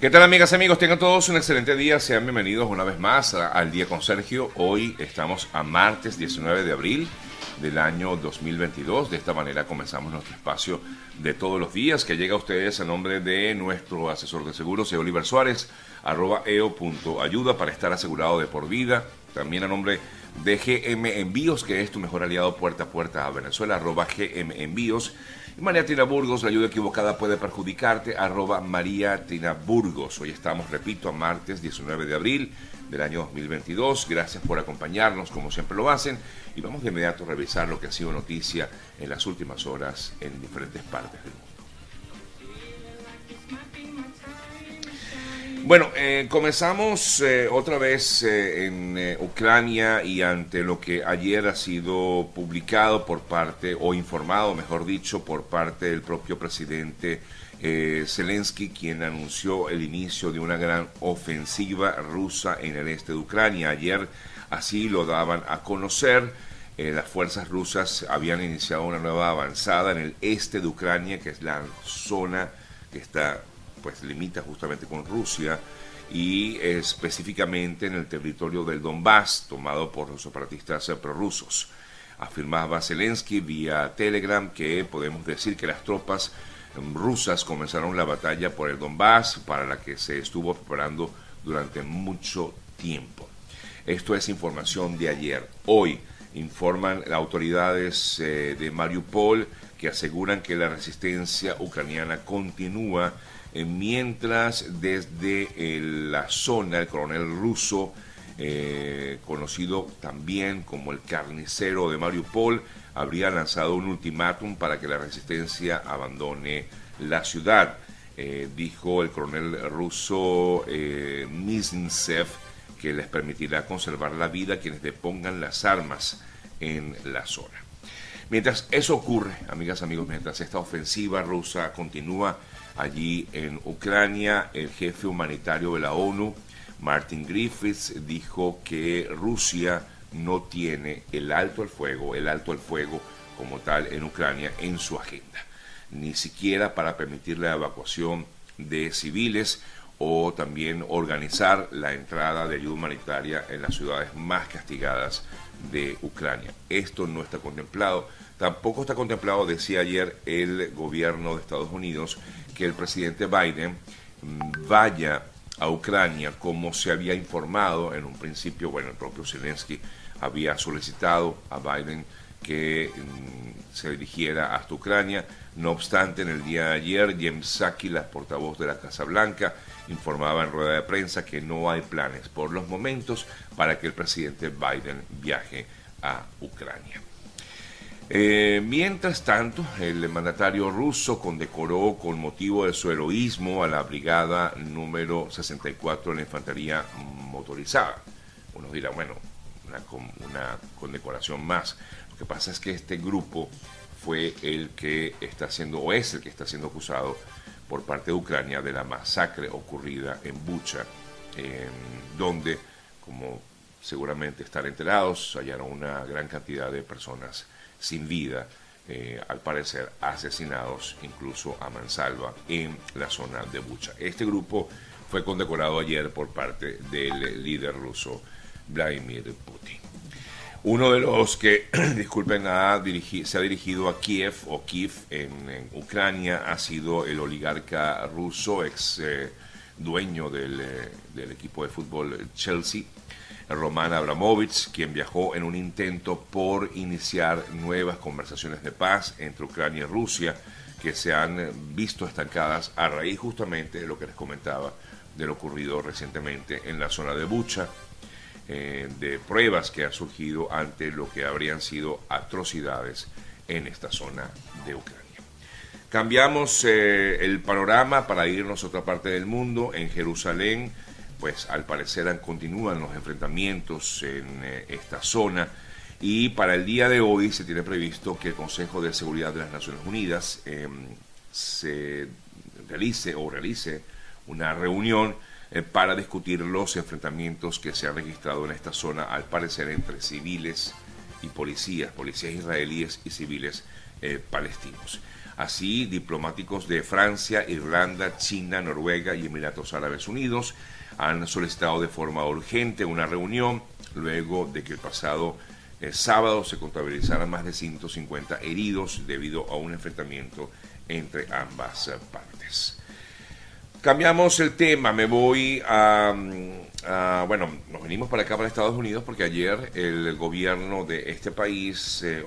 ¿Qué tal amigas y amigos? Tengan todos un excelente día. Sean bienvenidos una vez más al Día con Sergio. Hoy estamos a martes 19 de abril del año 2022. De esta manera comenzamos nuestro espacio de todos los días que llega a ustedes a nombre de nuestro asesor de seguros, Oliver Suárez, arroba eo.ayuda para estar asegurado de por vida. También a nombre de GM Envíos, que es tu mejor aliado puerta a puerta a Venezuela, arroba GM Envíos. Y María Tina Burgos, la ayuda equivocada puede perjudicarte, arroba María Tina Burgos. Hoy estamos, repito, a martes 19 de abril del año 2022. Gracias por acompañarnos, como siempre lo hacen. Y vamos de inmediato a revisar lo que ha sido noticia en las últimas horas en diferentes partes del mundo. Bueno, eh, comenzamos eh, otra vez eh, en Ucrania y ante lo que ayer ha sido publicado por parte, o informado, mejor dicho, por parte del propio presidente Zelensky, quien anunció el inicio de una gran ofensiva rusa en el este de Ucrania. Ayer así lo daban a conocer. las fuerzas rusas habían iniciado una nueva avanzada en el este de Ucrania, que es la zona que está pues limita justamente con Rusia y específicamente en el territorio del Donbass, tomado por los separatistas prorrusos. Afirmaba Zelensky vía Telegram que podemos decir que las tropas rusas comenzaron la batalla por el Donbass para la que se estuvo preparando durante mucho tiempo. Esto es información de ayer. Hoy informan las autoridades eh, de Mariupol que aseguran que la resistencia ucraniana continúa eh, mientras desde eh, la zona el coronel ruso, eh, conocido también como el carnicero de Mariupol, habría lanzado un ultimátum para que la resistencia abandone la ciudad. dijo el coronel ruso eh, que les permitirá conservar la vida a quienes depongan las armas en la zona. Mientras eso ocurre, amigas, amigos, mientras esta ofensiva rusa continúa allí en Ucrania. El jefe humanitario de la ONU, Martin Griffiths, dijo que Rusia no tiene el alto al fuego, el alto al fuego como tal en Ucrania en su agenda, ni siquiera para permitir la evacuación de civiles o también organizar la entrada de ayuda humanitaria en las ciudades más castigadas de Ucrania. Esto no está contemplado. Tampoco está contemplado, decía ayer el gobierno de Estados Unidos, que el presidente Biden mm, vaya a Ucrania como se había informado en un principio, bueno, el propio Zelensky había solicitado a Biden que mm, se dirigiera hasta Ucrania. No obstante, en el día de ayer, James Saki, la portavoz de la Casa Blanca, informaba en rueda de prensa que no hay planes por los momentos para que el presidente Biden viaje a Ucrania. Eh, mientras tanto, el mandatario ruso condecoró con motivo de su heroísmo a la brigada número 64 de la infantería motorizada. Uno dirá, bueno, una, una condecoración más. Lo que pasa es que este grupo fue el que está siendo, o es el que está siendo acusado por parte de Ucrania de la masacre ocurrida en Bucha, donde, como seguramente están enterados, hallaron una gran cantidad de personas sin vida, eh, al parecer asesinados incluso a mansalva en la zona de Bucha. Este grupo fue condecorado ayer por parte del líder ruso Vladimir Putin. Uno de los que, disculpen, se ha dirigido a Kiev o Kiev en, Ucrania ha sido el oligarca ruso, ex eh, dueño del, eh, del equipo de fútbol Chelsea, Roman Abramovich, quien viajó en un intento por iniciar nuevas conversaciones de paz entre Ucrania y Rusia, que se han visto estancadas a raíz justamente de lo que les comentaba de lo ocurrido recientemente en la zona de Bucha, eh, de pruebas que han surgido ante lo que habrían sido atrocidades en esta zona de Ucrania. Cambiamos eh, el panorama para irnos a otra parte del mundo. En Jerusalén, pues al parecer continúan los enfrentamientos en eh, esta zona y para el día de hoy se tiene previsto que el Consejo de Seguridad de las Naciones Unidas em, se realice o realice una reunión eh, para discutir los enfrentamientos que se han registrado en esta zona, al parecer entre civiles y policías, policías israelíes y civiles eh, palestinos. Así, diplomáticos de Francia, Irlanda, China, Noruega y Emiratos Árabes Unidos han solicitado de forma urgente una reunión luego de que el pasado eh, sábado se contabilizaran más de 150 heridos debido a un enfrentamiento entre ambas partes. Cambiamos el tema, me voy a, Bueno, nos venimos para acá, para Estados Unidos, porque ayer el gobierno de este país, eh,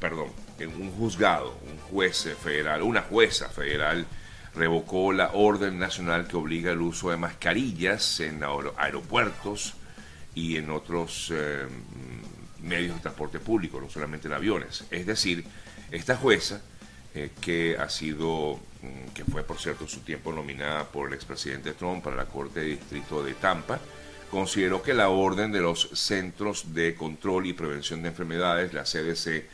perdón, un juzgado, un juez federal, una jueza federal, revocó la orden nacional que obliga el uso de mascarillas en aeropuertos y en otros eh, medios de transporte público, no solamente en aviones. Es decir, esta jueza, eh, que ha sido Mm, que fue por cierto su tiempo nominada por el expresidente Trump para la Corte de Distrito de Tampa, consideró que la orden de los Centros de Control y Prevención de Enfermedades, la CDC,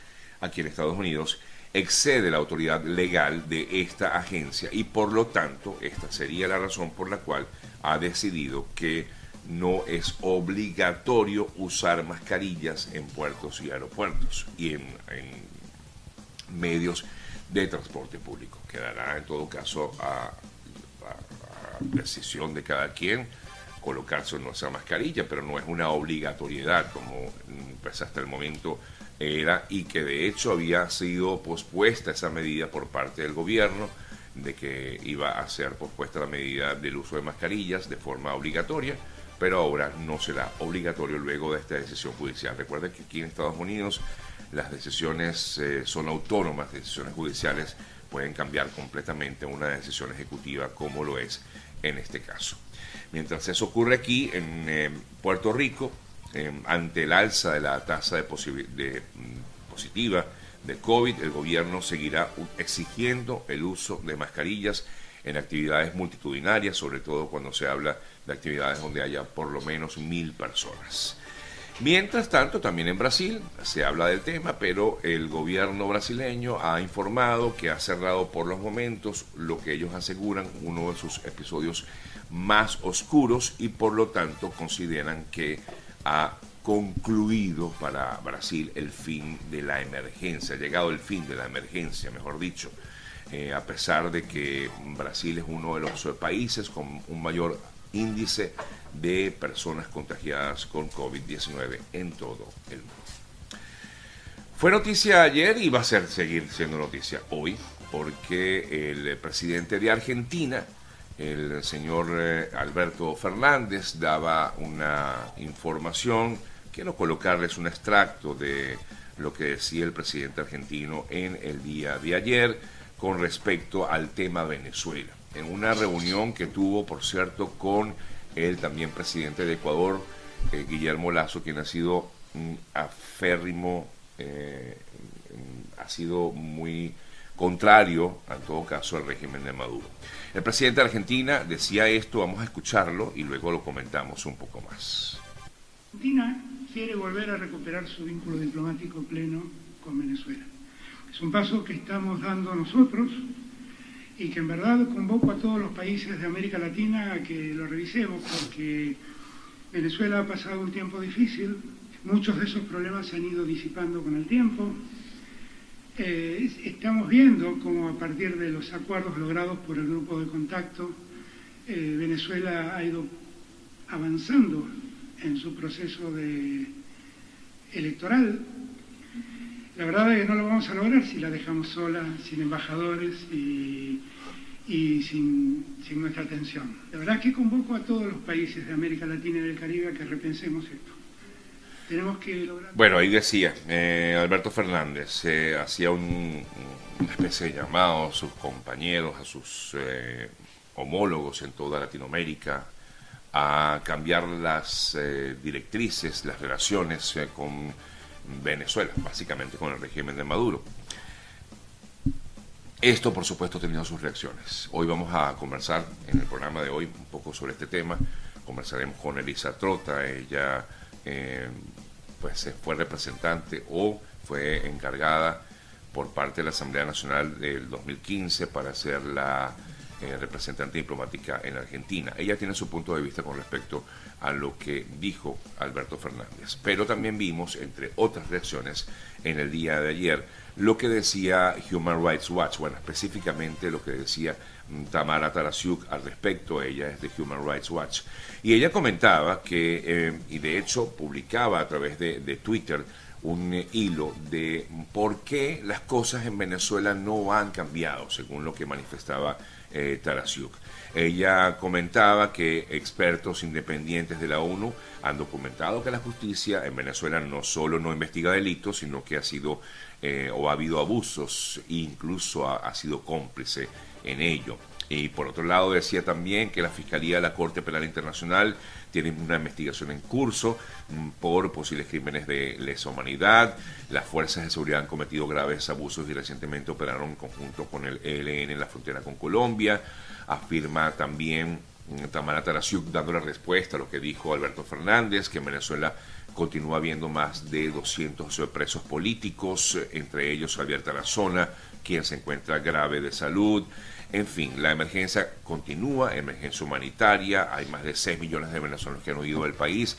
aquí en Estados Unidos, excede la autoridad legal de esta agencia y por lo tanto esta sería la razón por la cual ha decidido que no es obligatorio usar mascarillas en puertos y aeropuertos y en, en medios de transporte público. Quedará en todo caso a, decisión de cada quien colocarse nuestra mascarilla, pero no es una obligatoriedad como pues, hasta el momento era y que de hecho había sido pospuesta esa medida por parte del gobierno de que iba a ser pospuesta la medida del uso de mascarillas de forma obligatoria, pero ahora no será obligatorio luego de esta decisión judicial. Recuerden que aquí en Estados Unidos las decisiones eh, son autónomas, decisiones judiciales pueden cambiar completamente una decisión ejecutiva como lo es en este caso. Mientras eso ocurre aquí en eh, Puerto Rico, em, ante el alza de la tasa de, de mm, positiva de COVID, el gobierno seguirá exigiendo el uso de mascarillas en actividades multitudinarias, sobre todo cuando se habla de actividades donde haya por lo menos mil personas. Mientras tanto, también en Brasil se habla del tema, pero el gobierno brasileño ha informado que ha cerrado por los momentos lo que ellos aseguran uno de sus episodios más oscuros y por lo tanto consideran que ha concluido para Brasil el fin de la emergencia, ha llegado el fin de la emergencia, mejor dicho, eh, a pesar de que Brasil es uno de los países con un mayor índice de personas contagiadas con COVID-19 en todo el mundo. Fue noticia ayer y va a ser, seguir siendo noticia hoy, porque el presidente de Argentina, el señor eh, Alberto Fernández, daba una información, quiero colocarles un extracto de lo que decía el presidente argentino en el día de ayer con respecto al tema Venezuela. En una reunión que tuvo, por cierto, con el también presidente de Ecuador, eh, Guillermo Lazo, quien ha sido un aférrimo, eh, ha sido muy contrario, en todo caso, al régimen de Maduro. El presidente de Argentina decía esto, vamos a escucharlo y luego lo comentamos un poco más. Argentina quiere volver a recuperar su vínculo diplomático pleno con Venezuela. Es un paso que estamos dando nosotros y que en verdad convoco a todos los países de América Latina a que lo revisemos porque Venezuela ha pasado un tiempo difícil, muchos de esos problemas se han ido disipando con el tiempo. Eh, estamos viendo cómo a partir de los acuerdos logrados por el grupo de contacto, eh, Venezuela ha ido avanzando en su proceso electoral. La verdad es que no lo vamos a lograr si la dejamos sola, sin embajadores y y sin, nuestra atención. De verdad que convoco a todos los países de América Latina y del Caribe a que repensemos esto. Tenemos que lograr... Bueno, ahí decía eh, Alberto Fernández, eh, hacía un, una especie de llamado a sus compañeros, a sus eh, homólogos en toda Latinoamérica, a cambiar las directrices, las relaciones con Venezuela, básicamente con el régimen de Maduro. Esto, por supuesto, ha tenido sus reacciones. Hoy vamos a conversar en el programa de hoy un poco sobre este tema. Conversaremos con Elisa Trota. Ella eh, pues fue representante o fue encargada por parte de la Asamblea Nacional del 2015 para ser la eh, representante diplomática en Argentina. Ella tiene su punto de vista con respecto a lo que dijo Alberto Fernández. Pero también vimos, entre otras reacciones, en el día de ayer, lo que decía Human Rights Watch, bueno, específicamente lo que decía mm, Tamara Tarasiuk al respecto, ella es de Human Rights Watch, y ella comentaba que, eh, y de hecho publicaba a través de, de Twitter, un hilo de por qué las cosas en Venezuela no han cambiado, según lo que manifestaba eh, Tarasiuk. Ella comentaba que expertos independientes de la ONU han documentado que la justicia en Venezuela no solo no investiga delitos, sino que ha sido eh, o ha habido abusos e incluso ha sido cómplice en ello. Y por otro lado decía también que la Fiscalía de la Corte Penal Internacional tiene una investigación en curso mm, por posibles crímenes de lesa humanidad. Las fuerzas de seguridad han cometido graves abusos y recientemente operaron en conjunto con el ELN en la frontera con Colombia. Afirma también mm, Tamara Tarasiuk dando la respuesta a lo que dijo Alberto Fernández, que en Venezuela continúa habiendo más de 200 presos políticos, entre ellos Javier Tarazona, quien se encuentra grave de salud. En fin, la emergencia continúa, emergencia humanitaria, hay más de 6 millones de venezolanos que han huido del país,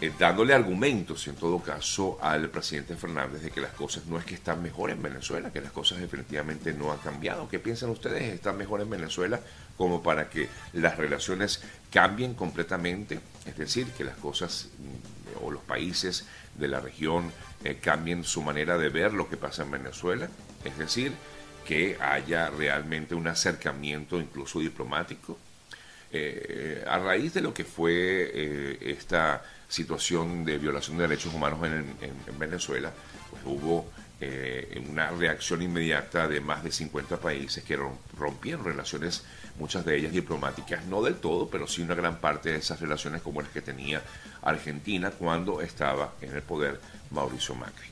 eh, dándole argumentos, en todo caso, al presidente Fernández de que las cosas no es que están mejor en Venezuela, que las cosas definitivamente no han cambiado. ¿Qué piensan ustedes? ¿Están mejor en Venezuela como para que las relaciones cambien completamente? Es decir, que las cosas mm, o los países de la región eh, cambien su manera de ver lo que pasa en Venezuela. Es decir, que haya realmente un acercamiento incluso diplomático. Eh, a raíz de lo que fue eh, esta situación de violación de derechos humanos en, Venezuela, pues hubo eh, una reacción inmediata de más de 50 países que rompieron relaciones, muchas de ellas diplomáticas, no del todo, pero sí una gran parte de esas relaciones como las que tenía Argentina cuando estaba en el poder Mauricio Macri.